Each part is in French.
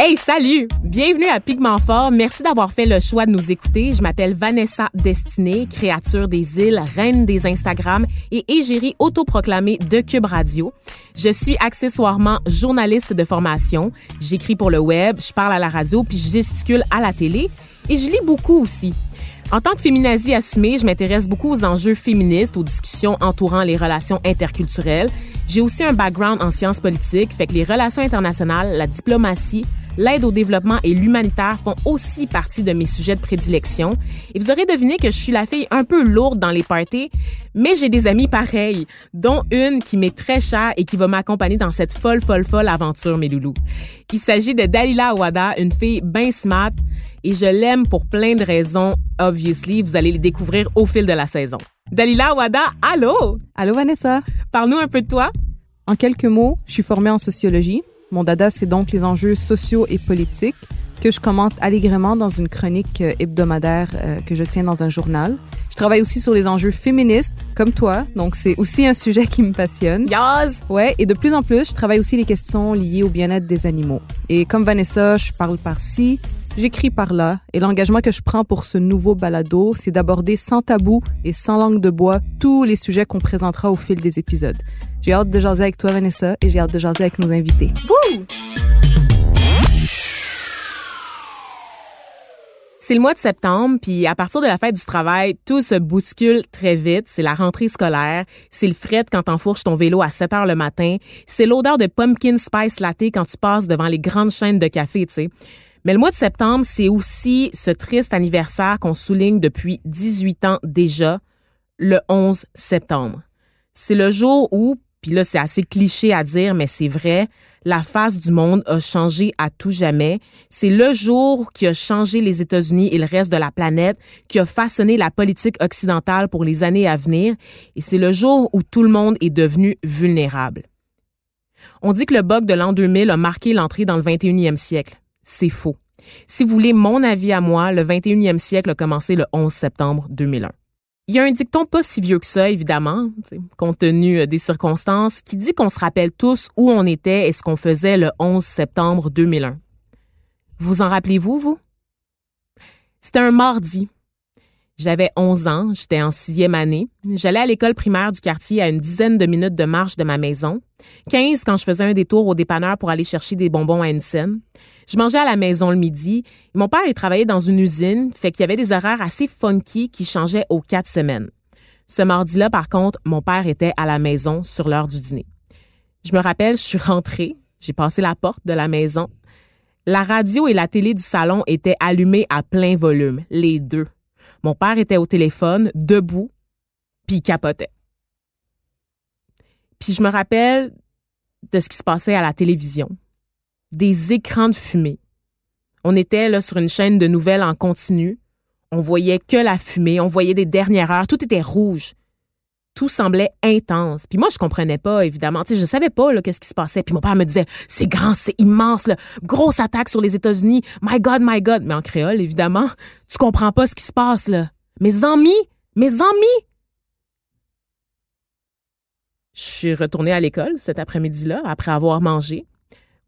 Hey, salut! Bienvenue à Pigment Fort. Merci d'avoir fait le choix de nous écouter. Je m'appelle Vanessa Destinée, créature des îles, reine des Instagram et égérie autoproclamée de Cube Radio. Je suis accessoirement journaliste de formation. J'écris pour le web, je parle à la radio puis je gesticule à la télé et je lis beaucoup aussi. En tant que féminazie assumée, je m'intéresse beaucoup aux enjeux féministes, aux discussions entourant les relations interculturelles. J'ai aussi un background en sciences politiques, fait que les relations internationales, la diplomatie, l'aide au développement et l'humanitaire font aussi partie de mes sujets de prédilection. Et vous aurez deviné que je suis la fille un peu lourde dans les parties, mais j'ai des amis pareils, dont une qui m'est très chère et qui va m'accompagner dans cette folle, folle, folle aventure, mes loulous. Il s'agit de Dalila Awada, une fille bien smart, et je l'aime pour plein de raisons, obviously. Vous allez les découvrir au fil de la saison. Dalila Awada, allô? Allô, Vanessa? Parle-nous un peu de toi. En quelques mots, je suis formée en sociologie. Mon dada, c'est donc les enjeux sociaux et politiques que je commente allègrement dans une chronique euh, hebdomadaire euh, que je tiens dans un journal. Je travaille aussi sur les enjeux féministes, comme toi, donc c'est aussi un sujet qui me passionne. Yaz! Ouais, et de plus en plus, je travaille aussi les questions liées au bien-être des animaux. Et comme Vanessa, je parle par-ci, j'écris par-là, et l'engagement que je prends pour ce nouveau balado, c'est d'aborder sans tabou et sans langue de bois tous les sujets qu'on présentera au fil des épisodes. J'ai hâte de jaser avec toi, Vanessa, et j'ai hâte de jaser avec nos invités. Wouh! C'est le mois de septembre, puis à partir de la fête du travail, tout se bouscule très vite. C'est la rentrée scolaire, c'est le fret quand t'enfourches ton vélo à 7 heures le matin, c'est l'odeur de pumpkin spice latte quand tu passes devant les grandes chaînes de café, tu sais. Mais le mois de septembre, c'est aussi ce triste anniversaire qu'on souligne depuis 18 ans déjà, le 11 septembre. C'est le jour où, puis là c'est assez cliché à dire, mais c'est vrai, la face du monde a changé à tout jamais. C'est le jour qui a changé les États-Unis et le reste de la planète, qui a façonné la politique occidentale pour les années à venir, et c'est le jour où tout le monde est devenu vulnérable. On dit que le bug de l'an 2000 a marqué l'entrée dans le 21e siècle. C'est faux. Si vous voulez mon avis à moi, le 21e siècle a commencé le 11 septembre 2001. Il y a un dicton pas si vieux que ça, évidemment, compte tenu euh, des circonstances, qui dit qu'on se rappelle tous où on était et ce qu'on faisait le 11 septembre 2001. Vous en rappelez-vous, vous? C'était un mardi. J'avais 11 ans, j'étais en sixième année. J'allais à l'école primaire du quartier à une dizaine de minutes de marche de ma maison. 15 quand je faisais un détour au dépanneur pour aller chercher des bonbons à une. Je mangeais à la maison le midi. Mon père, il travaillait dans une usine, fait qu'il y avait des horaires assez funky qui changeaient aux quatre semaines. Ce mardi-là, par contre, mon père était à la maison sur l'heure du dîner. Je me rappelle, je suis rentrée, j'ai passé la porte de la maison. La radio et la télé du salon étaient allumées à plein volume, les deux. Mon père était au téléphone, debout, puis il capotait. Puis je me rappelle de ce qui se passait à la télévision. Des écrans de fumée. On était là sur une chaîne de nouvelles en continu. On voyait que la fumée, on voyait des dernières heures, tout était rouge. Tout semblait intense. Puis moi, je comprenais pas, évidemment. Tu sais, je savais pas là, qu'est-ce qui se passait. Puis mon père me disait, c'est grand, c'est immense, là. grosse attaque sur les États-Unis. My God, my God. Mais en créole, évidemment, tu comprends pas ce qui se passe, là. Mes amis, mes amis. Je suis retournée à l'école cet après-midi-là, après avoir mangé.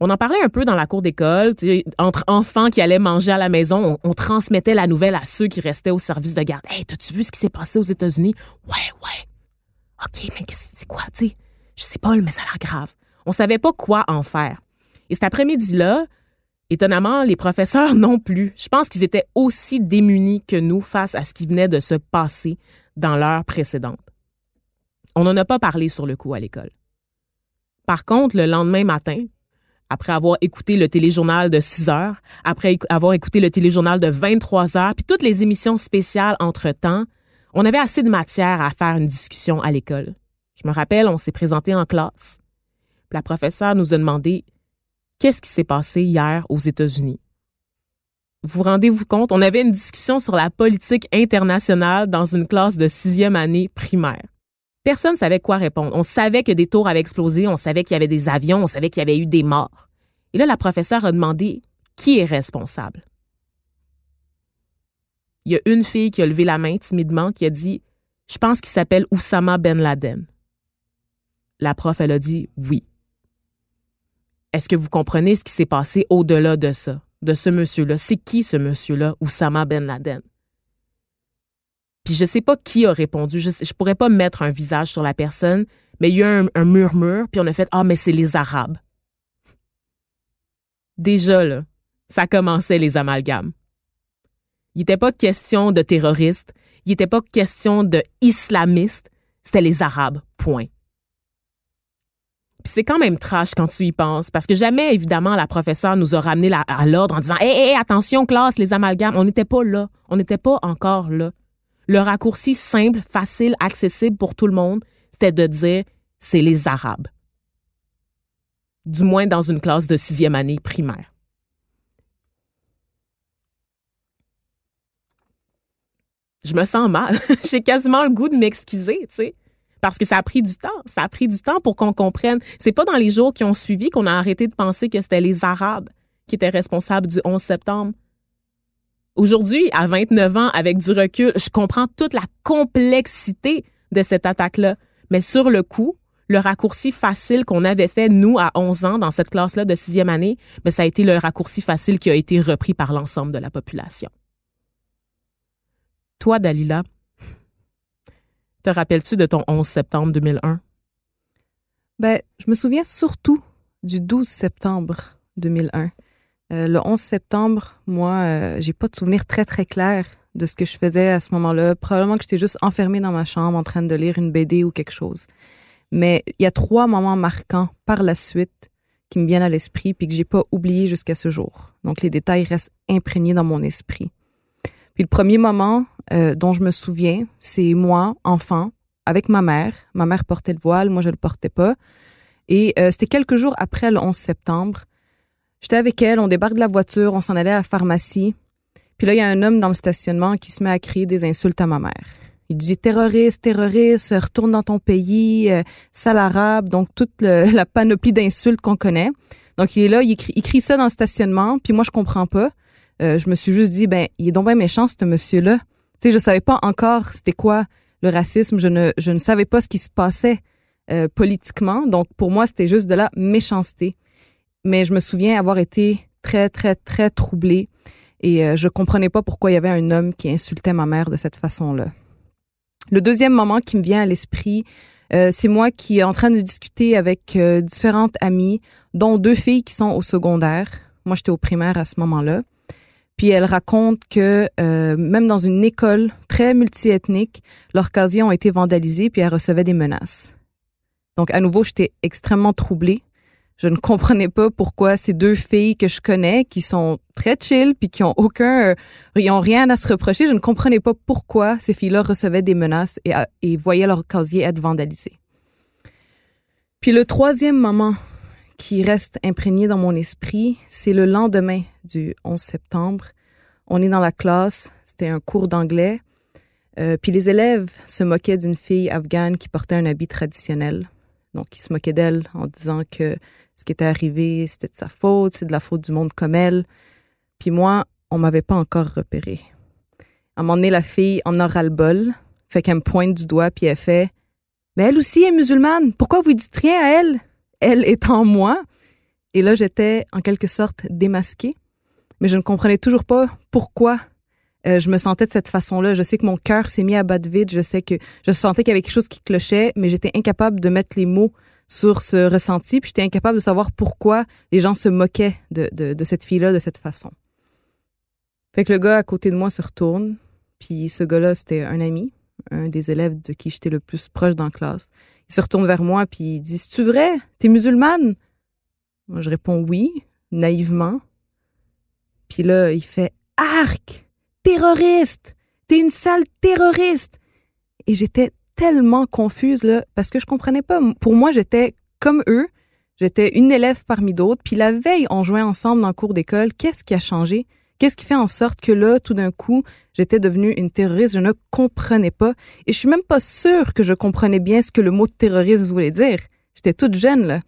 On en parlait un peu dans la cour d'école, entre enfants qui allaient manger à la maison, on, transmettait la nouvelle à ceux qui restaient au service de garde. Hey, t'as-tu vu ce qui s'est passé aux États-Unis? Ouais, ouais. OK, mais c'est quoi, tu sais? Je sais pas, mais ça a l'air grave. On savait pas quoi en faire. Et cet après-midi-là, étonnamment, les professeurs non plus. Je pense qu'ils étaient aussi démunis que nous face à ce qui venait de se passer dans l'heure précédente. On n'en a pas parlé sur le coup à l'école. Par contre, le lendemain matin, après avoir écouté le téléjournal de 6 heures, après avoir écouté le téléjournal de 23 heures, puis toutes les émissions spéciales entre-temps, on avait assez de matière à faire une discussion à l'école. Je me rappelle, on s'est présenté en classe. la professeure nous a demandé qu'est-ce qui s'est passé hier aux États-Unis? Vous rendez-vous compte, on avait une discussion sur la politique internationale dans une classe de sixième année primaire. Personne ne savait quoi répondre. On savait que des tours avaient explosé, on savait qu'il y avait des avions, on savait qu'il y avait eu des morts. Et là, la professeure a demandé qui est responsable? Il y a une fille qui a levé la main timidement qui a dit Je pense qu'il s'appelle Oussama Ben Laden. La prof, elle a dit oui. Est-ce que vous comprenez ce qui s'est passé au-delà de ça, de ce monsieur-là? C'est qui ce monsieur-là, Oussama Ben Laden? Puis je sais pas qui a répondu. Je, je pourrais pas mettre un visage sur la personne, mais il y a eu un, murmure, puis on a fait Ah, mais c'est les Arabes. Déjà, là, ça commençait les amalgames. Il n'était pas question de terroristes, il n'était pas question de islamistes, c'était les Arabes, point. Puis c'est quand même trash quand tu y penses, parce que jamais, évidemment, la professeure nous a ramené à l'ordre en disant Hé, hé, attention, classe, les amalgames. On n'était pas là. On n'était pas encore là. Le raccourci simple, facile, accessible pour tout le monde, c'était de dire c'est les Arabes. Du moins dans une classe de sixième année primaire. Je me sens mal. J'ai quasiment le goût de m'excuser, tu sais. Parce que ça a pris du temps. Ça a pris du temps pour qu'on comprenne. C'est pas dans les jours qui ont suivi qu'on a arrêté de penser que c'était les Arabes qui étaient responsables du 11 septembre. Aujourd'hui, à 29 ans, avec du recul, je comprends toute la complexité de cette attaque-là. Mais sur le coup, le raccourci facile qu'on avait fait, nous, à 11 ans, dans cette classe-là de sixième année, ben, ça a été le raccourci facile qui a été repris par l'ensemble de la population. Toi, Dalila, te rappelles-tu de ton 11 septembre 2001? Ben, je me souviens surtout du 12 septembre 2001. Euh, le 11 septembre, moi, euh, j'ai pas de souvenir très, très clair de ce que je faisais à ce moment-là. Probablement que j'étais juste enfermée dans ma chambre en train de lire une BD ou quelque chose. Mais il y a trois moments marquants par la suite qui me viennent à l'esprit puis que j'ai pas oublié jusqu'à ce jour. Donc les détails restent imprégnés dans mon esprit. Puis le premier moment euh, dont je me souviens, c'est moi, enfant, avec ma mère. Ma mère portait le voile, moi je le portais pas. Et c'était quelques jours après le 11 septembre. J'étais avec elle, on débarque de la voiture, on s'en allait à la pharmacie. Puis là, il y a un homme dans le stationnement qui se met à crier des insultes à ma mère. Il dit terroriste, terroriste, retourne dans ton pays, euh, sale arabe, donc toute la panoplie d'insultes qu'on connaît. Donc il est là, il crie, ça dans le stationnement, puis moi je comprends pas. Euh, je me suis juste dit ben il est donc bien méchant ce monsieur-là. Tu sais, je savais pas encore c'était quoi le racisme, je ne je ne savais pas ce qui se passait euh, politiquement. Donc pour moi c'était juste de la méchanceté mais je me souviens avoir été très, très, très troublée et euh, je comprenais pas pourquoi il y avait un homme qui insultait ma mère de cette façon-là. Le deuxième moment qui me vient à l'esprit, euh, c'est moi qui est en train de discuter avec différentes amies, dont deux filles qui sont au secondaire. Moi, j'étais au primaire à ce moment-là. Puis elles racontent que même dans une école très multiethnique, leurs casiers ont été vandalisés puis elles recevaient des menaces. Donc à nouveau, j'étais extrêmement troublée je ne comprenais pas pourquoi ces deux filles que je connais, qui sont très chill puis qui ont aucun, euh, ils ont rien à se reprocher, je ne comprenais pas pourquoi ces filles-là recevaient des menaces et, euh, et voyaient leur casier être vandalisé. Puis le troisième moment qui reste imprégné dans mon esprit, c'est le lendemain du 11 septembre. On est dans la classe, c'était un cours d'anglais, euh, puis les élèves se moquaient d'une fille afghane qui portait un habit traditionnel. Donc, ils se moquaient d'elle en disant que ce qui était arrivé, c'était de sa faute, c'est de la faute du monde comme elle. Puis moi, on m'avait pas encore repéré. À un moment donné, la fille en aura le bol, fait qu'elle me pointe du doigt, puis elle fait Mais elle aussi est musulmane, pourquoi vous dites rien à elle Elle étant moi. Et là, j'étais en quelque sorte démasquée, mais je ne comprenais toujours pas pourquoi euh, je me sentais de cette façon-là. Je sais que mon cœur s'est mis à battre vite. Je sais que je sentais qu'il y avait quelque chose qui clochait, mais j'étais incapable de mettre les mots sur ce ressenti. Puis j'étais incapable de savoir pourquoi les gens se moquaient de, de, de cette fille-là de cette façon. Fait que le gars à côté de moi se retourne. Puis ce gars-là, c'était un ami, un des élèves de qui j'étais le plus proche dans la classe. Il se retourne vers moi puis il dit C'est-tu vrai? T'es musulmane? Je réponds oui, naïvement. Puis là, il fait Arc terroriste! T'es une sale terroriste! Et j'étais tellement confuse, là, parce que je comprenais pas. Pour moi, j'étais comme eux. J'étais une élève parmi d'autres. Puis la veille, on jouait ensemble dans le cours d'école. Qu'est-ce qui a changé? Qu'est-ce qui fait en sorte que là, tout d'un coup, j'étais devenue une terroriste? Je ne comprenais pas. Et je suis même pas sûre que je comprenais bien ce que le mot terroriste voulait dire. J'étais toute jeune, là.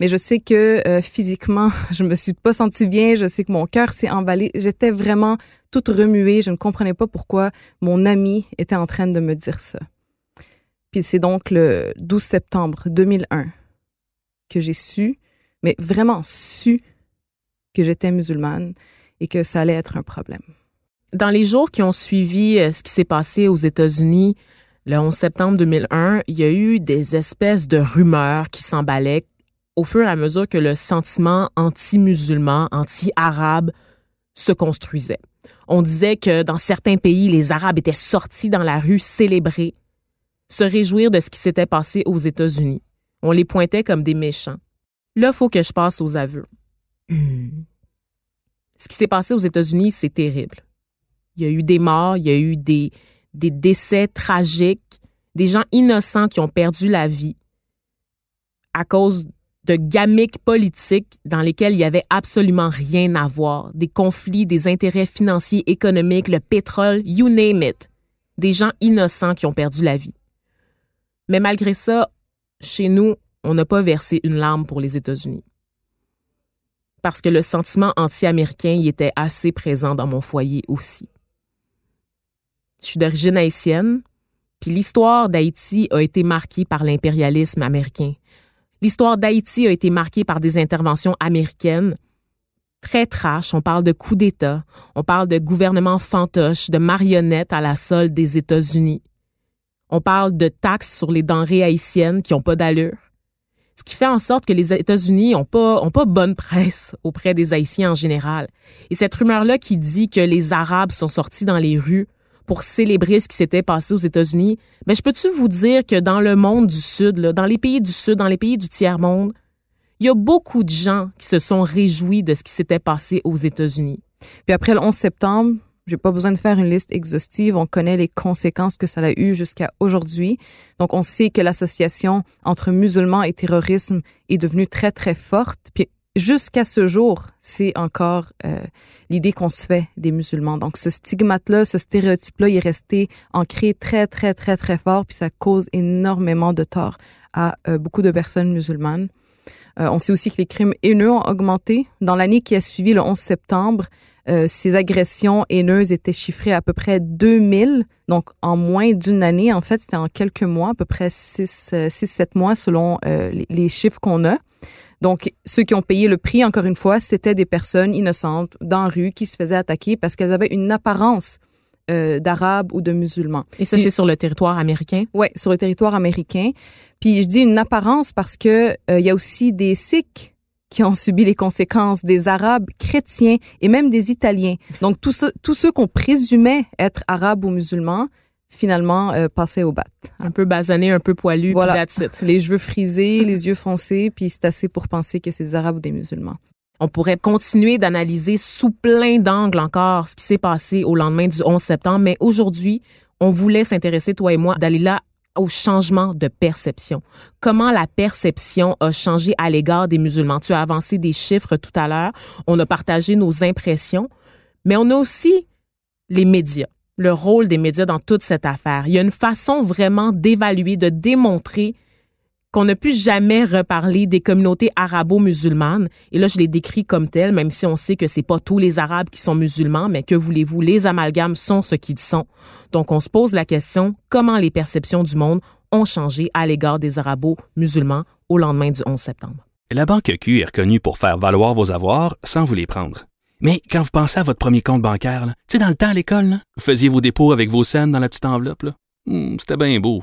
Mais je sais que euh, physiquement, je me suis pas sentie bien. Je sais que mon cœur s'est emballé. J'étais vraiment toute remuée. Je ne comprenais pas pourquoi mon ami était en train de me dire ça. Puis c'est donc le 12 septembre 2001 que j'ai su, mais vraiment su que j'étais musulmane et que ça allait être un problème. Dans les jours qui ont suivi euh, ce qui s'est passé aux États-Unis, le 11 septembre 2001, il y a eu des espèces de rumeurs qui s'emballaient au fur et à mesure que le sentiment anti-musulman, anti-arabe se construisait. On disait que dans certains pays, les Arabes étaient sortis dans la rue célébrer, se réjouir de ce qui s'était passé aux États-Unis. On les pointait comme des méchants. Là, faut que je passe aux aveux. Ce qui s'est passé aux États-Unis, c'est terrible. Il y a eu des morts, il y a eu des, des décès tragiques, des gens innocents qui ont perdu la vie à cause de gamiques politiques dans lesquelles il y avait absolument rien à voir, des conflits, des intérêts financiers, économiques, le pétrole, you name it. Des gens innocents qui ont perdu la vie. Mais malgré ça, chez nous, on n'a pas versé une larme pour les États-Unis. Parce que le sentiment anti-américain y était assez présent dans mon foyer aussi. Je suis d'origine haïtienne, puis l'histoire d'Haïti a été marquée par l'impérialisme américain, L'histoire d'Haïti a été marquée par des interventions américaines très trash. On parle de coups d'État, on parle de gouvernement fantoche, de marionnettes à la solde des États-Unis. On parle de taxes sur les denrées haïtiennes qui n'ont pas d'allure. Ce qui fait en sorte que les États-Unis n'ont pas, ont pas bonne presse auprès des Haïtiens en général. Et cette rumeur-là qui dit que les Arabes sont sortis dans les rues pour célébrer ce qui s'était passé aux États-Unis, mais je peux-tu vous dire que dans le monde du Sud, dans les pays du Sud, dans les pays du tiers-monde, il y a beaucoup de gens qui se sont réjouis de ce qui s'était passé aux États-Unis. Puis après le 11 septembre, j'ai pas besoin de faire une liste exhaustive. On connaît les conséquences que ça a eu jusqu'à aujourd'hui. Donc, on sait que l'association entre musulmans et terrorisme est devenue très, très forte. Puis jusqu'à ce jour, c'est encore euh, l'idée qu'on se fait des musulmans. Donc ce stigmate-là, ce stéréotype-là, il est resté ancré très, très, très, très fort, puis ça cause énormément de tort à euh, beaucoup de personnes musulmanes. Euh, on sait aussi que les crimes haineux ont augmenté. Dans l'année qui a suivi le 11 septembre, ces agressions haineuses étaient chiffrées à peu près 2000. Donc, en moins d'une année, en fait, c'était en quelques mois, à peu près 6-7 mois selon les, les chiffres qu'on a. Donc, ceux qui ont payé le prix, encore une fois, c'était des personnes innocentes dans la rue qui se faisaient attaquer parce qu'elles avaient une apparence euh, d'arabes ou de musulmans. Et ça, c'est sur le territoire américain? Oui, sur le territoire américain. Puis je dis une apparence parce que euh, il y a aussi des Sikhs qui ont subi les conséquences des Arabes chrétiens et même des Italiens. Donc tous ceux, tous ceux qu'on présumait être arabes ou musulmans finalement euh, passer au bat. Un peu basané, un peu poilu, voilà. Les cheveux frisés, les yeux foncés, puis c'est assez pour penser que c'est des Arabes ou des musulmans. On pourrait continuer d'analyser sous plein d'angles encore ce qui s'est passé au lendemain du 11 septembre, mais aujourd'hui, on voulait s'intéresser, toi et moi, d'aller là au changement de perception. Comment la perception a changé à l'égard des musulmans? Tu as avancé des chiffres tout à l'heure. On a partagé nos impressions, mais on a aussi les médias le rôle des médias dans toute cette affaire. Il y a une façon vraiment d'évaluer, de démontrer qu'on ne peut jamais reparler des communautés arabo-musulmanes. Et là, je les décris comme telles, même si on sait que c'est pas tous les Arabes qui sont musulmans, mais que voulez-vous, les amalgames sont ce qu'ils sont. Donc, on se pose la question, comment les perceptions du monde ont changé à l'égard des arabo-musulmans au lendemain du 11 septembre? La Banque Q est reconnue pour faire valoir vos avoirs sans vous les prendre. Mais quand vous pensez à votre premier compte bancaire, tu dans le temps à l'école, vous faisiez vos dépôts avec vos scènes dans la petite enveloppe. Hmm, C'était bien beau.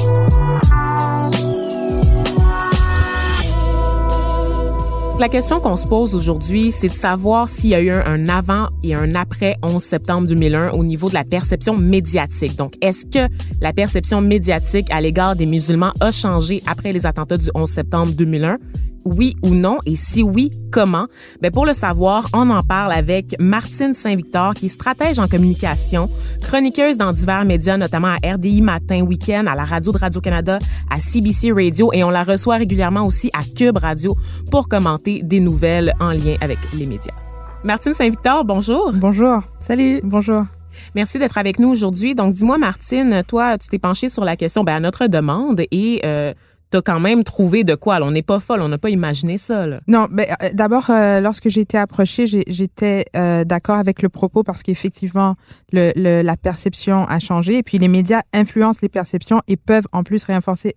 La question qu'on se pose aujourd'hui, c'est de savoir s'il y a eu un, avant et un après 11 septembre 2001 au niveau de la perception médiatique. Donc, est-ce que la perception médiatique à l'égard des musulmans a changé après les attentats du 11 septembre 2001? Oui ou non? Et si oui, comment? Ben pour le savoir, on en parle avec Martine Saint-Victor, qui est stratège en communication, chroniqueuse dans divers médias, notamment à RDI Matin, Week-end, à la radio de Radio-Canada, à CBC Radio, et on la reçoit régulièrement aussi à Cube Radio pour commenter des nouvelles en lien avec les médias. T'Saint-Victor, bonjour. Bonjour. Salut. Bonjour. Merci d'être avec nous aujourd'hui. Donc, dis-moi, Martine, toi, tu t'es penchée sur la question ben, à notre demande et euh, t'as quand même trouvé de quoi. Alors, on n'est pas folle, on n'a pas imaginé ça. Là. Non, mais euh, d'abord, euh, lorsque j'ai été approchée, j'étais euh, d'accord avec le propos parce qu'effectivement, le, le- la perception a changé et puis les médias influencent les perceptions et peuvent en plus réinforcer,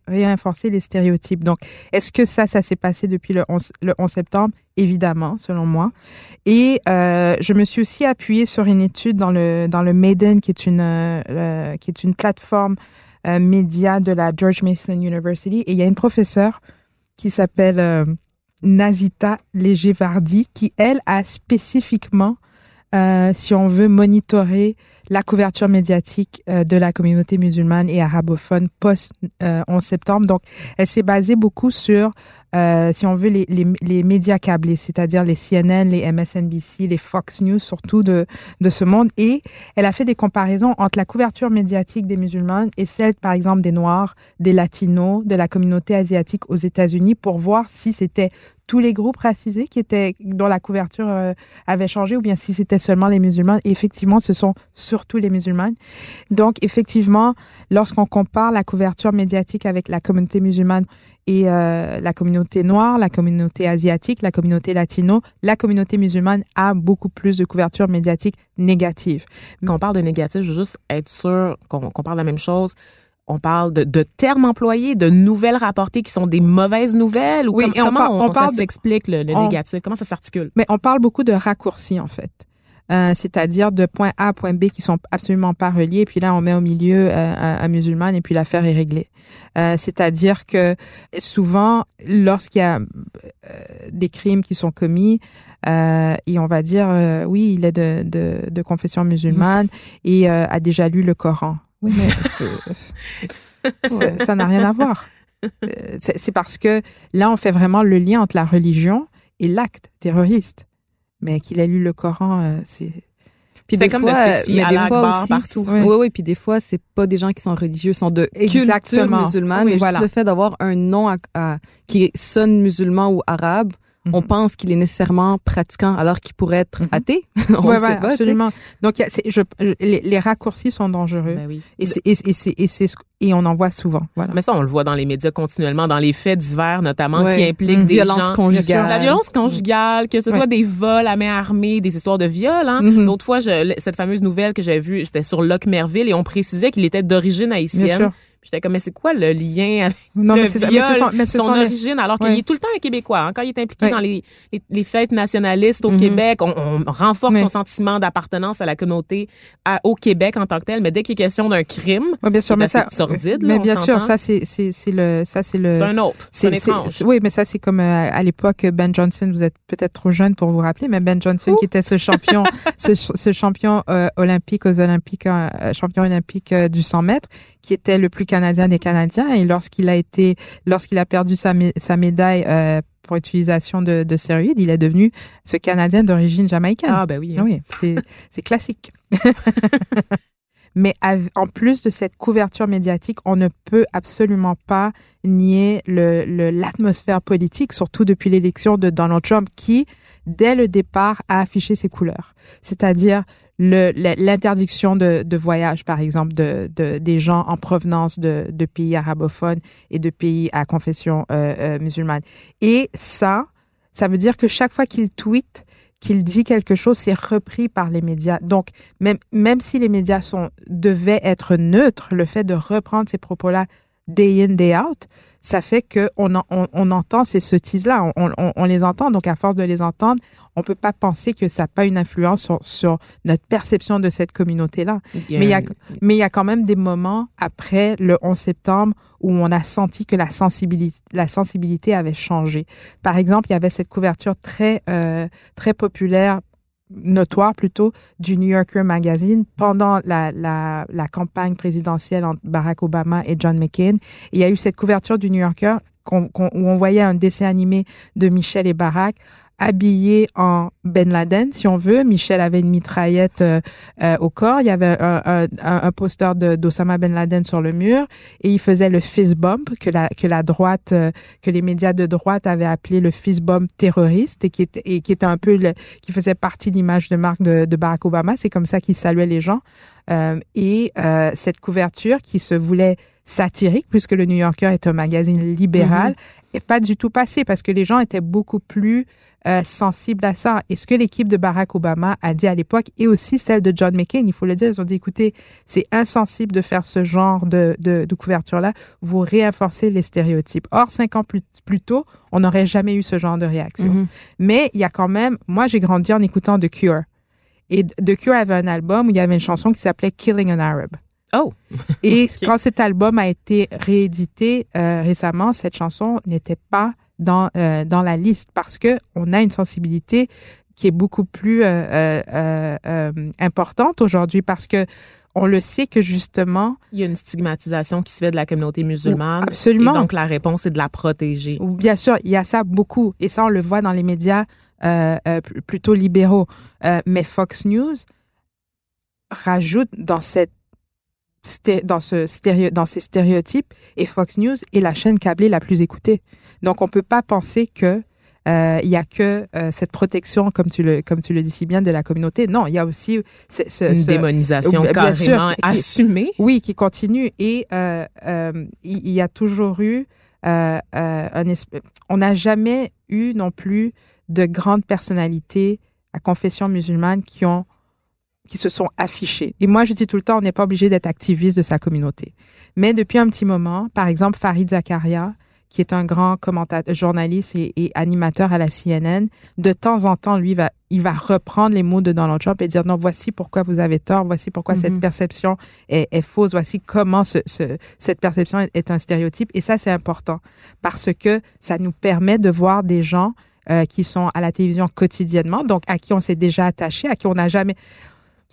les stéréotypes. Donc, est-ce que ça, ça s'est passé depuis le 11, le 11 septembre? Évidemment, selon moi. Et euh, je me suis aussi appuyée sur une étude dans le dans le Maiden, qui est une euh, qui est une plateforme euh, de la George Mason University. Et il y a une professeure qui s'appelle euh, Nazita Léger-Vardy, qui, elle, a spécifiquement, euh, si on veut, monitorer la couverture médiatique euh, de la communauté musulmane et arabophone post-11 septembre. Donc, elle s'est basée beaucoup sur, euh, si on veut, les, les, médias câblés, c'est-à-dire les CNN, les MSNBC, les Fox News, surtout de, de ce monde. Et elle a fait des comparaisons entre la couverture médiatique des musulmans et celle, par exemple, des Noirs, des Latinos, de la communauté asiatique aux États-Unis pour voir si c'était tous les groupes racisés qui étaient dont la couverture euh, avait changé ou bien si c'était seulement les musulmans. Et effectivement, ce sont surtout les musulmans. Donc, effectivement, lorsqu'on compare la couverture médiatique avec la communauté musulmane et euh, la communauté noire, la communauté asiatique, la communauté latino, la communauté musulmane a beaucoup plus de couverture médiatique négative. Quand on parle de négatif, je veux juste être sûr qu'on parle de la même chose. On parle de, de termes employés, de nouvelles rapportées qui sont des mauvaises nouvelles ou Oui, comme- et on comment par- on, ça s'explique le, le négatif? Comment ça s'articule? Mais on parle beaucoup de raccourcis, en fait. Euh, c'est-à-dire de point A à point B qui sont absolument pas reliés. Et puis là, on met au milieu euh, un, un musulman et puis l'affaire est réglée. Euh, c'est-à-dire que souvent, lorsqu'il y a des crimes qui sont commis, et on va dire, oui, il est de, de, de confession musulmane et a déjà lu le Coran. Oui, mais c'est- ça n'a rien à voir. C'est c'est parce que là, on fait vraiment le lien entre la religion et l'acte terroriste. Mais qu'il ait lu le Coran, euh, c'est... Puis C'est des comme de fois, spécifier mais des fois aussi, partout. Oui, oui, puis des fois, c'est pas des gens qui sont religieux, sont de culture Exactement. musulmane. Oui, mais voilà. juste le fait d'avoir un nom à- à- qui sonne musulman ou arabe, on Mhm. pense qu'il est nécessairement pratiquant alors qu'il pourrait être Mhm. athée. on Ouais, sait pas, absolument. Donc, a- je, les, les raccourcis sont dangereux. Ben oui. Et, on en voit souvent. Voilà. Mais ça, on le voit dans les médias continuellement, dans les faits divers notamment, Ouais. qui impliquent Mmh. des Violence gens. conjugale. La violence conjugale, que ce soit des vols à main armée, des histoires de viol. Hein. Mhm. L'autre fois, je, cette fameuse nouvelle que j'avais vue, c'était sur Locke Merville et on précisait qu'il était d'origine Bien haïtienne. J'étais comme, mais c'est quoi le lien avec Non, le mais, viol, mais mais son origine, alors Ouais. qu'il est tout le temps un Québécois. Hein. Quand il est impliqué Ouais. dans les, les, les fêtes nationalistes au Mhm. Québec, on, on renforce Ouais. son sentiment d'appartenance à la communauté à- au Québec en tant que tel. Mais dès qu'il est question d'un crime, bien sûr, c'est mais ça, sordide, là, mais bien sûr, ça c'est le ça c'est le c'est un autre. C'est oui, mais ça c'est comme euh, à l'époque Ben Johnson. Vous êtes peut-être trop jeune pour vous rappeler, mais Ben Johnson qui était ce champion, ce, ce champion euh, olympique aux Olympiques, euh, champion olympique du 100 mètres, qui était le plus canadien des Canadiens. Et lorsqu'il a été, lorsqu'il a perdu sa, mé- sa médaille euh, pour utilisation de, de stéroïdes, il est devenu ce Canadien d'origine jamaïcaine. Ah, ben oui. Oui, c'est classique. Mais en plus de cette couverture médiatique, on ne peut absolument pas nier le- le- l'atmosphère politique, surtout depuis l'élection de Donald Trump, qui dès le départ, a affiché ses couleurs. C'est-à-dire l'interdiction de, voyage, par exemple, de, de- des gens en provenance de, de pays arabophones et de pays à confession euh, euh, musulmane. Et ça, ça veut dire que chaque fois qu'il tweet, qu'il dit quelque chose, c'est repris par les médias. Donc, même, même si les médias sont, devaient être neutres, le fait de reprendre ces propos-là day in, day out, ça fait qu'on on, on entend ces sottises-là, on, on, on les entend. Donc, à force de les entendre, on peut pas penser que ça n'a pas une influence sur, sur notre perception de cette communauté-là. Mais il y a, mais il y a quand même des moments après le 11 septembre où on a senti que la sensibilité, la sensibilité avait changé. Par exemple, il y avait cette couverture très, euh, très populaire notoire plutôt du New Yorker Magazine pendant la, campagne présidentielle entre Barack Obama et John McCain. Il y a eu cette couverture du New Yorker où on voyait un dessin animé de Michel et Barack habillés en Ben Laden, si on veut. Michel avait une mitraillette euh, euh, au corps. Il y avait un, un, un, poster de- d'Osama Ben Laden sur le mur et il faisait le fist bump que la, que la droite, euh, que les médias de droite avaient appelé le fist bump terroriste et qui était, et qui était un peu le, qui faisait partie de l'image de marque de, de Barack Obama. C'est comme ça qu'il saluait les gens. Euh, et euh, cette couverture qui se voulait satirique, puisque le New Yorker est un magazine libéral, est pas du tout passée parce que les gens étaient beaucoup plus euh, sensibles à ça. Et ce que l'équipe de Barack Obama a dit à l'époque, et aussi celle de John McCain, il faut le dire, ils ont dit, écoutez, c'est insensible de faire ce genre de, de, de couverture-là, vous réinforcez les stéréotypes. Or, cinq ans plus, plus tôt, on n'aurait jamais eu ce genre de réaction. Mhm. Mais il y a quand même, moi j'ai grandi en écoutant The Cure. Et The Cure avait un album où il y avait une chanson qui s'appelait Killing an Arab. Oh! Et quand cet album a été réédité euh, récemment, cette chanson n'était pas dans, euh, dans la liste parce que on a une sensibilité qui est beaucoup plus euh, euh, importante aujourd'hui parce que on le sait que justement, Il y a une stigmatisation qui se fait de la communauté musulmane. absolument, Et donc, la réponse est de la protéger. Bien sûr, il y a ça beaucoup. Et ça, on le voit dans les médias euh, euh, pl- plutôt libéraux. Euh, mais Fox News rajoute dans cette dans, ce stéréo, dans ces stéréotypes et Fox News est la chaîne câblée la plus écoutée. Donc, on peut pas penser que euh, il y a que euh, cette protection, comme tu le comme tu le dis si bien, de la communauté. Non, il y a aussi ce, ce- Une ce- démonisation Bien carrément sûr, qui- assumée. oui, qui continue. Et euh, euh, il y, a toujours eu euh, euh, un On n'a jamais eu non plus de grandes personnalités à confession musulmane qui ont qui se sont affichées. Et moi, je dis tout le temps, on n'est pas obligé d'être activiste de sa communauté. Mais depuis un petit moment, par exemple, Farid Zakaria, qui est un grand commentateur, journaliste et, et animateur à la CNN, de temps en temps, lui, va, il va reprendre les mots de Donald Trump et dire non, voici pourquoi vous avez tort, voici pourquoi cette Mhm. perception est, est fausse, voici comment ce, ce- cette perception est, est un stéréotype. Et ça, c'est important parce que ça nous permet de voir des gens euh, qui sont à la télévision quotidiennement, donc à qui on s'est déjà attaché, à qui on n'a jamais...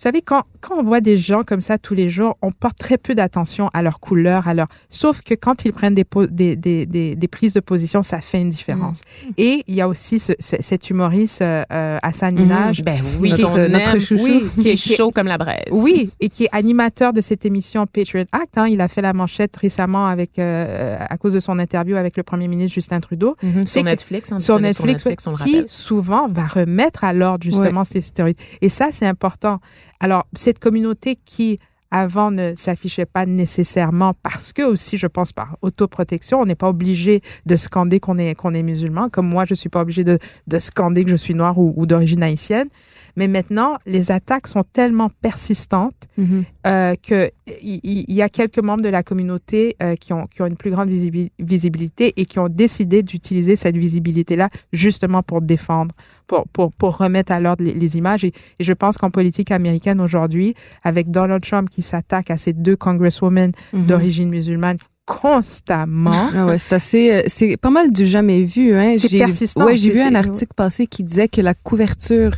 Vous savez, quand, quand on voit des gens comme ça tous les jours, on porte très peu d'attention à leur couleur, à leur... Sauf que quand ils prennent des, po- des, des, des, des prises de position, ça fait une différence. Et il y a aussi ce- ce- cet humoriste, euh, euh, Hassan Minaj, Ben oui, Notre- qu'on notre aime, chouchou. oui, qui est Qui chaud comme la braise. Oui, et qui est animateur de cette émission Patriot Act. hein. Il a fait la manchette récemment avec, euh, à cause de son interview avec le premier ministre Justin Trudeau. C'est sur que- Netflix, en sur Netflix, Netflix, on le qui souvent va remettre à l'ordre justement ces stéréotypes. Et ça, c'est important. Alors, cette communauté qui avant ne s'affichait pas nécessairement parce que aussi, je pense, par autoprotection, on n'est pas obligé de scander qu'on est, qu'on est musulman. Comme moi, je suis pas obligé de, de scander que je suis noire ou d'origine haïtienne. Mais maintenant, les attaques sont tellement persistantes Mhm. euh, que il il- il y, a quelques membres de la communauté euh, qui, ont, qui ont une plus grande visibi- visibilité et qui ont décidé d'utiliser cette visibilité-là justement pour défendre, pour, pour, pour remettre à l'ordre les, les images. Et, et je pense qu'en politique américaine aujourd'hui, avec Donald Trump qui s'attaque à ces deux congresswomen Mhm. d'origine musulmane constamment, Ah ouais, c'est assez, euh, c'est pas mal du jamais vu. Hein. C'est J'ai- persistant, Ouais, j'ai vu un article passé qui disait que la couverture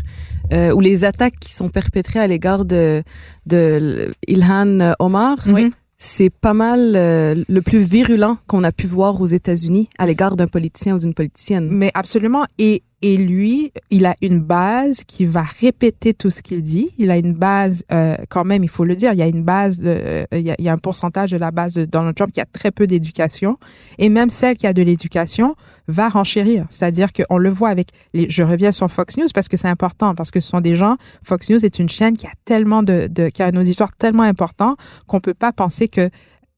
euh, ou les attaques qui sont perpétrées à l'égard de, de Ilhan Omar, Oui. c'est pas mal euh, le plus virulent qu'on a pu voir aux États-Unis à l'égard d'un politicien ou d'une politicienne. Mais absolument. Et, et lui, il a une base qui va répéter tout ce qu'il dit. Il a une base, euh, quand même, il faut le dire, il y a une base, de, euh, il, y a, un pourcentage de la base de Donald Trump qui a très peu d'éducation. Et même celle qui a de l'éducation va renchérir. C'est-à-dire qu'on le voit avec les, je reviens sur Fox News parce que c'est important, parce que ce sont des gens, Fox News est une chaîne qui a tellement de, de qui a un auditoire tellement important qu'on peut pas penser que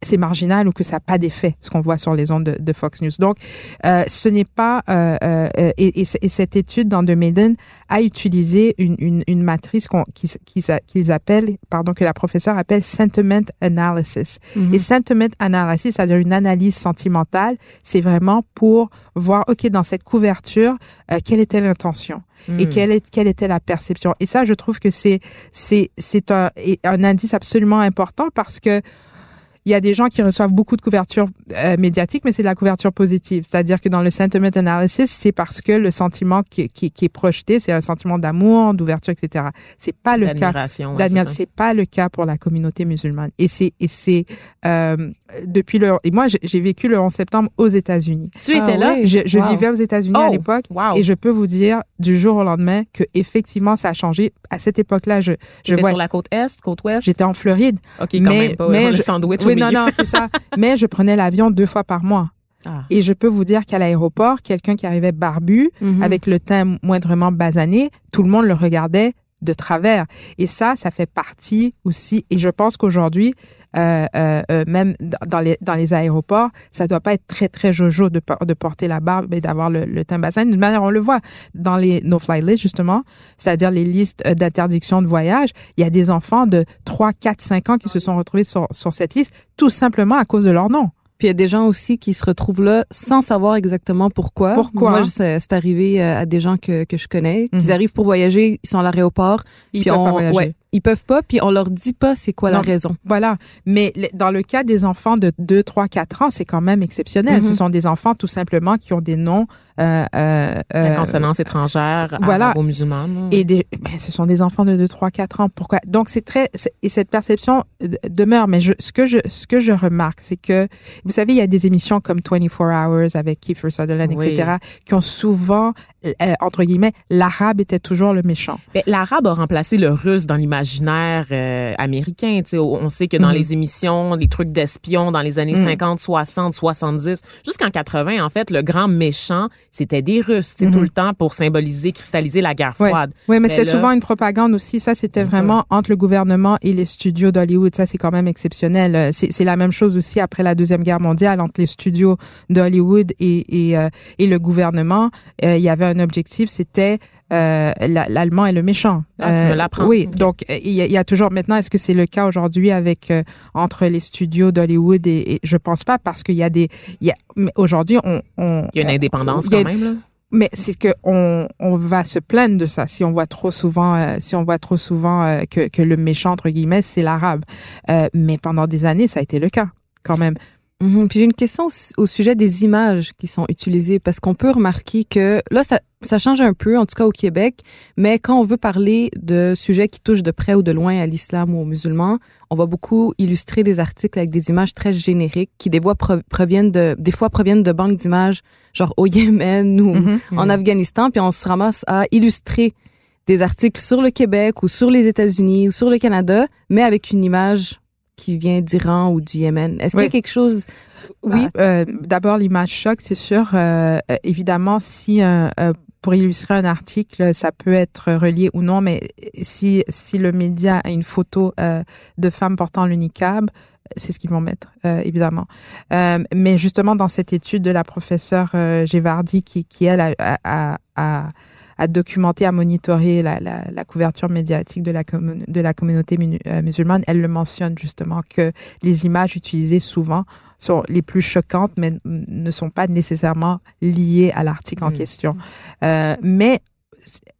c'est marginal ou que ça n'a pas d'effet, ce qu'on voit sur les ondes de, de Fox News. Donc, euh, ce n'est pas... Euh, euh, et, et, et, cette étude dans The Maiden a utilisé une, une, une matrice qu'ils qui, qui, appellent, pardon, que la professeure appelle Sentiment Analysis. Mm -hmm. Et Sentiment Analysis, c'est-à-dire une analyse sentimentale, c'est vraiment pour voir, OK, dans cette couverture, euh, quelle était l'intention mm. et quelle, est, quelle était la perception. Et ça, je trouve que c'est c'est un, un indice absolument important parce que il y a des gens qui reçoivent beaucoup de couverture euh, médiatique, mais c'est de la couverture positive. C'est-à-dire que dans le sentiment analysis, c'est parce que le sentiment qui, qui, qui est projeté, c'est un sentiment d'amour, d'ouverture, etc. C'est pas le cas. Ouais, c'est pas le cas pour la communauté musulmane. Et c'est et c'est euh, depuis le et moi j'ai vécu le 11 septembre aux États-Unis. Tu étais ah, là? oui. Je, je wow. vivais aux États-Unis oh, à l'époque wow. et je peux vous dire du jour au lendemain que effectivement ça a changé. À cette époque-là, je je vois sur la côte est, côte ouest? J'étais en Floride. Ok, quand mais, même pas. Mais le je, sandwich oui, non, non, c'est ça. mais je prenais l'avion deux fois par mois. Ah. Et je peux vous dire qu'à l'aéroport, quelqu'un qui arrivait barbu, Mhm. mm -hmm. avec le teint moindrement basané, tout le monde le regardait de travers. Et ça, ça fait partie aussi. Et je pense qu'aujourd'hui, euh, euh, même dans les, dans les aéroports, ça doit pas être très, très jojo de, porter la barbe et d'avoir le, le teint basané. De manière, on le voit dans les no-fly lists, justement, c'est-à-dire les listes d'interdiction de voyage. Il y a des enfants de 3, 4, 5 ans qui se sont retrouvés sur, sur cette liste, tout simplement à cause de leur nom. Puis il y a des gens aussi qui se retrouvent là sans savoir exactement pourquoi. Pourquoi? Moi, c'est arrivé euh, à des gens que, que je connais. Mhm. Ils mm -hmm. arrivent pour voyager, ils sont à l'aéroport. Ils puis peuvent on, pas voyager. Ouais, ils peuvent pas, puis on leur dit pas c'est quoi non, la raison. Voilà. Mais dans le cas des enfants de 2, 3, 4 ans, c'est quand même exceptionnel. Mhm. Mm -hmm. Ce sont des enfants tout simplement qui ont des noms... Euh, euh, la consonance étrangère, voilà. arabo-musulmane. Et des, ben, ce sont des enfants de 2, 3, 4 ans. Pourquoi? Donc, c'est très... Et cette perception demeure. Mais je, ce, que je, ce que je remarque, c'est que, vous savez, il y a des émissions comme 24 Hours avec Kiefer Sutherland, oui. etc., qui ont souvent, euh, entre guillemets, l'arabe était toujours le méchant. L'arabe a remplacé le russe dans l'imaginaire euh, américain. T'sais. On sait que dans Mhm. mm -hmm. les émissions, les trucs d'espions dans les années Mhm. mm. 50, 60, 70, jusqu'en 80, en fait, le grand méchant, c'était des Russes, Mhm. tout le temps pour symboliser, cristalliser la guerre Ouais. froide. Oui, mais, mais c'est souvent une propagande aussi. Ça, c'était vraiment entre le gouvernement et les studios d'Hollywood. Ça, c'est quand même exceptionnel. C'est la même chose aussi après la Deuxième Guerre mondiale entre les studios d'Hollywood et, et, euh, et le gouvernement. Euh, il y avait un objectif, c'était euh, l'allemand est le méchant. Ah, tu me l'apprends. Oui, okay. donc il y, y, a toujours maintenant. Est-ce que c'est le cas aujourd'hui avec euh, entre les studios d'Hollywood et, et, je pense pas parce qu'il y a des. Y a aujourd'hui on, on, Il y a une indépendance on, quand a, même là. Mais c'est que on, on va se plaindre de ça si on voit trop souvent euh, si on voit trop souvent euh, que, que le méchant entre guillemets c'est l'arabe. Euh, mais pendant des années ça a été le cas quand même. -hmm. Puis j'ai une question au sujet des images qui sont utilisées parce qu'on peut remarquer que là ça ça change un peu en tout cas au Québec, mais quand on veut parler de sujets qui touchent de près ou de loin à l'islam ou aux musulmans, on va beaucoup illustrer des articles avec des images très génériques qui des fois proviennent de des fois proviennent de banques d'images genre au Yémen ou Mhm. en Afghanistan puis on se ramasse à illustrer des articles sur le Québec ou sur les États-Unis ou sur le Canada, mais avec une image qui vient d'Iran ou du Yémen. Est-ce oui. qu'il y a quelque chose Oui, euh, d'abord l'image choc, c'est sûr. Euh, évidemment, si euh, pour illustrer un article, ça peut être relié ou non, mais si si le média a une photo euh, de femmes portant le niqab, c'est ce qu'ils vont mettre, euh, évidemment. Euh, mais justement, dans cette étude de la professeure euh, Gévardi, qui, qui elle, a, a, a, a documenté, a monitoré la, la, la couverture médiatique de la, de la communauté musulmane, elle le mentionne justement que les images utilisées souvent sont les plus choquantes, mais ne sont pas nécessairement liées à l'article en question. Euh, mais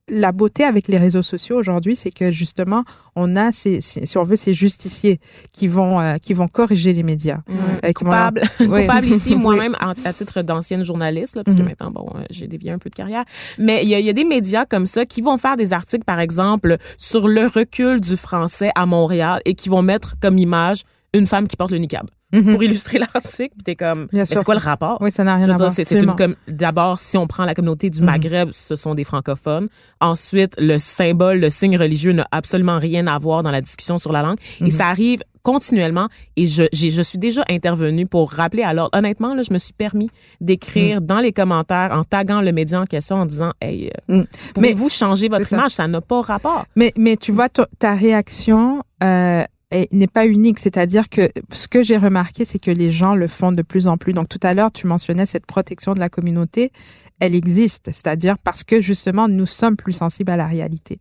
la beauté avec les réseaux sociaux aujourd'hui, c'est que justement, on a ces, ces, si on veut, ces justiciers qui vont euh, qui vont corriger les médias. Mmh. Euh, coupable, leur... oui. coupable ici, moi-même à titre d'ancienne journaliste, là, parce que mmh. maintenant, bon, euh, j'ai dévié un peu de carrière. Mais il y, a, il y a des médias comme ça qui vont faire des articles, par exemple, sur le recul du français à Montréal et qui vont mettre comme image une femme qui porte le niqab. Mhm. pour illustrer l'article. Puis t'es comme, Bien mais sûr, c'est quoi le rapport? Oui, ça n'a rien à voir. c'est- c'est une absolument. com- d'abord si on prend la communauté du Mhm. Maghreb, ce sont des francophones. Ensuite, le symbole, le signe religieux n'a absolument rien à voir dans la discussion sur la langue Mhm. et ça arrive continuellement et je j'ai- je suis déjà intervenue pour rappeler alors honnêtement là je me suis permis d'écrire Mhm. dans les commentaires en taguant le média en question en disant hey euh, Mm. Mais- pouvez-vous changer votre ça. image? Ça n'a pas rapport. Mais, mais tu vois, ta- ta réaction euh, n'est pas unique. C'est-à-dire que ce que j'ai remarqué, c'est que les gens le font de plus en plus. Donc, tout à l'heure, tu mentionnais cette protection de la communauté. Elle existe, c'est-à-dire parce que justement, nous sommes plus sensibles à la réalité.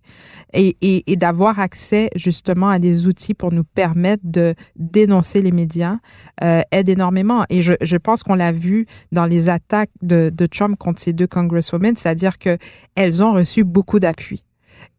Et, d'avoir accès justement à des outils pour nous permettre de dénoncer les médias euh, aide énormément. Et je, pense qu'on l'a vu dans les attaques de, de Trump contre ces deux congresswomen, c'est-à-dire que elles ont reçu beaucoup d'appui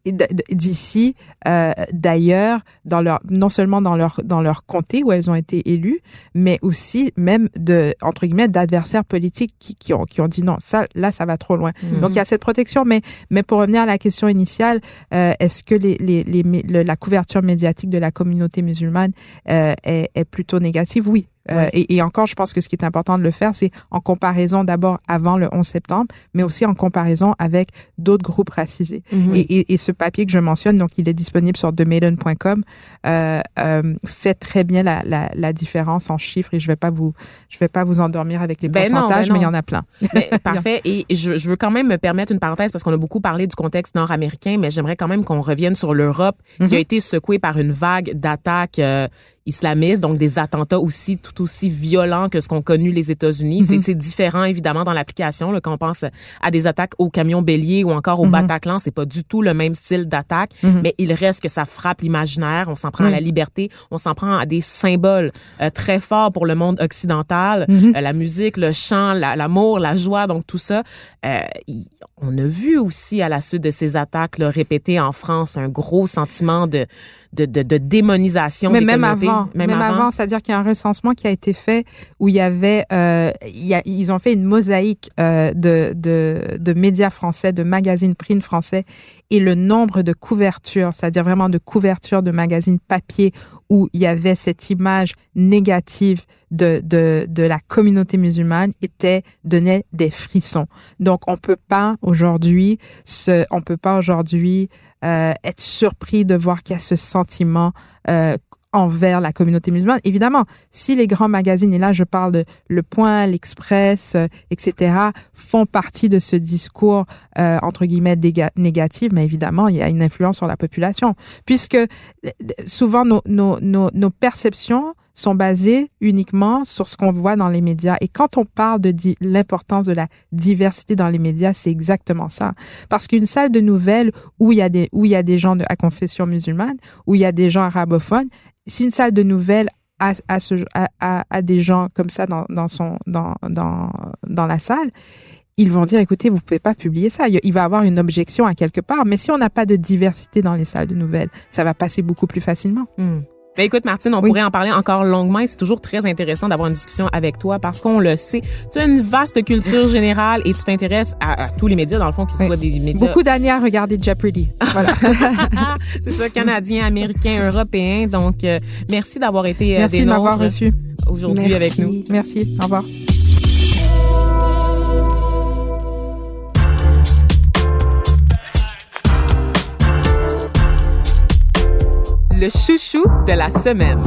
d'ici, euh, d'ailleurs, dans leur, non seulement dans leur, dans leur comté où elles ont été élues, mais aussi même de, entre guillemets, d'adversaires politiques qui, qui ont, qui ont dit non, ça, là, ça va trop loin. Mhm. Donc, il y a cette protection, mais, mais pour revenir à la question initiale, euh, est-ce que les, les, les, mé- le- la couverture médiatique de la communauté musulmane euh, est, est plutôt négative? Oui. Euh, Ouais. et, et encore, je pense que ce qui est important de le faire, c'est en comparaison d'abord avant le 11 septembre, mais aussi en comparaison avec d'autres groupes racisés. Mhm. Et, et, et ce papier que je mentionne, donc il est disponible sur themaiden.com, euh, euh, fait très bien la, la, la différence en chiffres et je vais pas vous je vais pas vous endormir avec les Ben non, pourcentages, ben mais il y en a plein. Mais, parfait. Et je, je veux quand même me permettre une parenthèse parce qu'on a beaucoup parlé du contexte nord-américain, mais j'aimerais quand même qu'on revienne sur l'Europe qui a Mhm. été secouée par une vague d'attaques islamistes, donc des attentats aussi tout aussi violents que ce qu'ont connu les États-Unis. C'est- Mhm. C'est différent évidemment dans l'application. Quand on pense à des attaques au camion bélier ou encore au Mhm. Bataclan, c'est pas du tout le même style d'attaque, Mhm. mais il reste que ça frappe l'imaginaire. On s'en prend à la liberté, on s'en prend à des symboles euh, très forts pour le monde occidental Mhm. euh, la musique, le chant, la- l'amour, la, joie, donc tout ça. Euh, y- on a vu aussi à la suite de ces attaques là, répétées en France un gros sentiment de de, de, de démonisation Mais des même communautés. avant, même, avant, c'est-à-dire qu'il y a un recensement qui a été fait où il y avait, euh, il y a, ils ont fait une mosaïque euh, de, de, de médias français, de magazines print français, et le nombre de couvertures, c'est-à-dire vraiment de couvertures de magazines papier où il y avait cette image négative de, de, de la communauté musulmane était donnait des frissons. Donc on peut pas aujourd'hui se, on peut pas aujourd'hui euh, être surpris de voir qu'il y a ce sentiment euh, envers la communauté musulmane. Évidemment, si les grands magazines, et là je parle de Le Point, l'Express, euh, etc., font partie de ce discours, euh, entre guillemets, négatif, mais évidemment, il y a une influence sur la population. Puisque euh, souvent nos, nos, nos, nos perceptions sont basées uniquement sur ce qu'on voit dans les médias. Et quand on parle de l'importance de la diversité dans les médias, c'est exactement ça. Parce qu'une salle de nouvelles où il y a des, où il y a des gens de, à confession musulmane, où il y a des gens arabophones, si une salle de nouvelles a des gens comme ça dans, dans, son, dans, dans, dans la salle, ils vont dire, écoutez, vous pouvez pas publier ça. Il va avoir une objection à quelque part. Mais si on n'a pas de diversité dans les salles de nouvelles, ça va passer beaucoup plus facilement. Hmm. Ben écoute Martine, on Oui. pourrait en parler encore longuement et c'est toujours très intéressant d'avoir une discussion avec toi parce qu'on le sait, tu as une vaste culture générale et tu t'intéresses à, à tous les médias dans le fond, qu'ils Oui. soient des médias Beaucoup d'années à regarder Jeopardy. Voilà. c'est ça, canadien, américain, européen. Donc, euh, merci d'avoir été euh, Merci des de m'avoir reçu. aujourd'hui avec nous. Merci. Au revoir. Le chouchou de la semaine.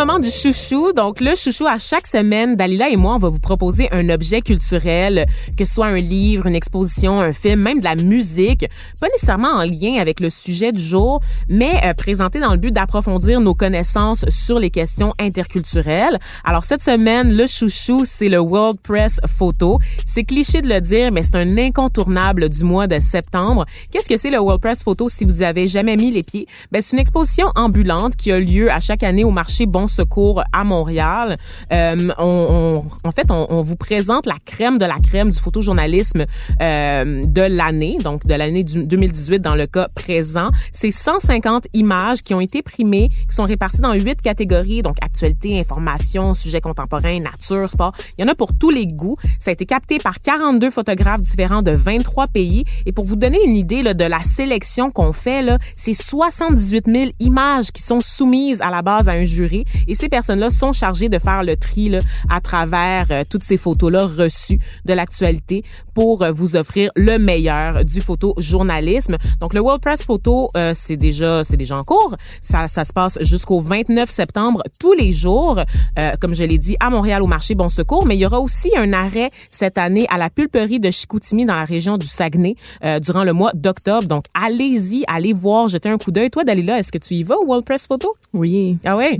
Moment du chouchou. Donc, le chouchou, à chaque semaine, Dalila et moi, on va vous proposer un objet culturel, que ce soit un livre, une exposition, un film, même de la musique, pas nécessairement en lien avec le sujet du jour, mais euh, présenté dans le but d'approfondir nos connaissances sur les questions interculturelles. Alors, cette semaine, le chouchou, c'est le World Press Photo. C'est cliché de le dire, mais c'est un incontournable du mois de septembre. Qu'est-ce que c'est le World Press Photo si vous avez jamais mis les pieds? Ben, c'est une exposition ambulante qui a lieu à chaque année au marché Bon Secours à Montréal. Euh, en fait, on, vous présente la crème de la crème du photojournalisme euh, de l'année, donc de l'année 2018 dans le cas présent. C'est 150 images qui ont été primées, qui sont réparties dans huit catégories, donc actualité, information, sujet contemporain, nature, sport. Il y en a pour tous les goûts. Ça a été capté par 42 photographes différents de 23 pays. Et pour vous donner une idée de la sélection qu'on fait, c'est 78 000 images qui sont soumises à la base à un jury. Et ces personnes-là sont chargées de faire le tri là, à travers euh, toutes ces photos-là reçues de l'actualité pour euh, vous offrir le meilleur du photojournalisme. Donc le World Press Photo, euh, c'est déjà c'est déjà en cours. Ça, ça se passe jusqu'au 29 septembre tous les jours, comme je l'ai dit, à Montréal au marché Bon Secours. Mais il y aura aussi un arrêt cette année à la pulperie de Chicoutimi dans la région du Saguenay durant le mois d'octobre. Donc allez-y, allez voir, jeter un coup d'œil. Toi, Dalila, est-ce que tu y vas au World Press Photo? Oui. Ah ouais?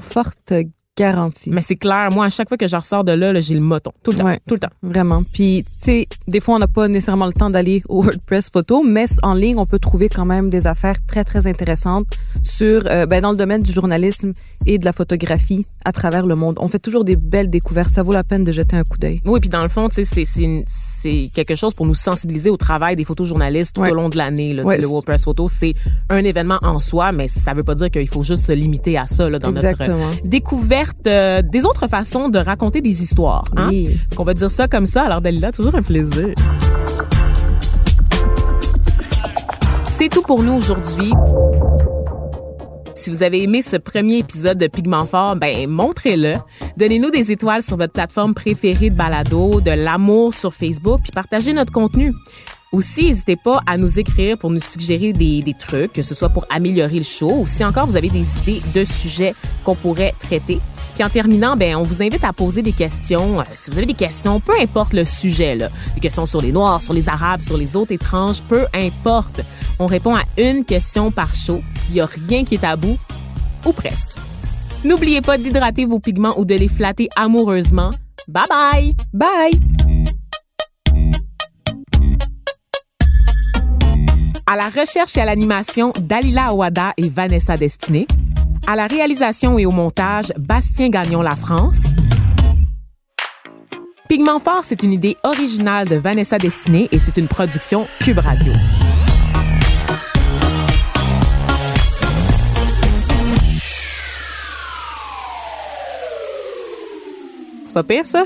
Forte, garantie. Mais c'est clair, moi, à chaque fois que je ressors de là, j'ai le moton. Tout le temps. tout le temps. Vraiment. Puis, tu sais, des fois, on n'a pas nécessairement le temps d'aller au WordPress photo, mais en ligne, on peut trouver quand même des affaires très, très intéressantes sur, euh, ben, dans le domaine du journalisme et de la photographie à travers le monde. On fait toujours des belles découvertes. Ça vaut la peine de jeter un coup d'œil. Oui, puis dans le fond, tu sais, c'est quelque chose pour nous sensibiliser au travail des photojournalistes tout au long de l'année. Le WordPress Photo, c'est un événement en soi, mais ça veut pas dire qu'il faut juste se limiter à ça là, dans Exactement. notre découverte euh, des autres façons de raconter des histoires. Hein? Oui. On va dire ça comme ça. Alors, Dalila, toujours un plaisir. C'est tout pour nous aujourd'hui. Si vous avez aimé ce premier épisode de Pigment Fort, ben montrez-le. Donnez-nous des étoiles sur votre plateforme préférée de balado, de l'amour sur Facebook, puis partagez notre contenu. Aussi, n'hésitez pas à nous écrire pour nous suggérer des, des, trucs, que ce soit pour améliorer le show ou si encore vous avez des idées de sujets qu'on pourrait traiter. Puis en terminant, ben on vous invite à poser des questions. Euh, si vous avez des questions, peu importe le sujet, là, des questions sur les Noirs, sur les Arabes, sur les autres étranges, peu importe. On répond à une question par show. Il y a rien qui est tabou, ou presque. N'oubliez pas d'hydrater vos pigments ou de les flatter amoureusement. Bye bye! Bye! À la recherche et à l'animation, Dalila Awada et Vanessa Destiné. À la réalisation et au montage, Bastien Gagnon La France. Pigment Fort, c'est une idée originale de Vanessa Destiné et c'est une production Cube Radio. C'est pas pire, ça?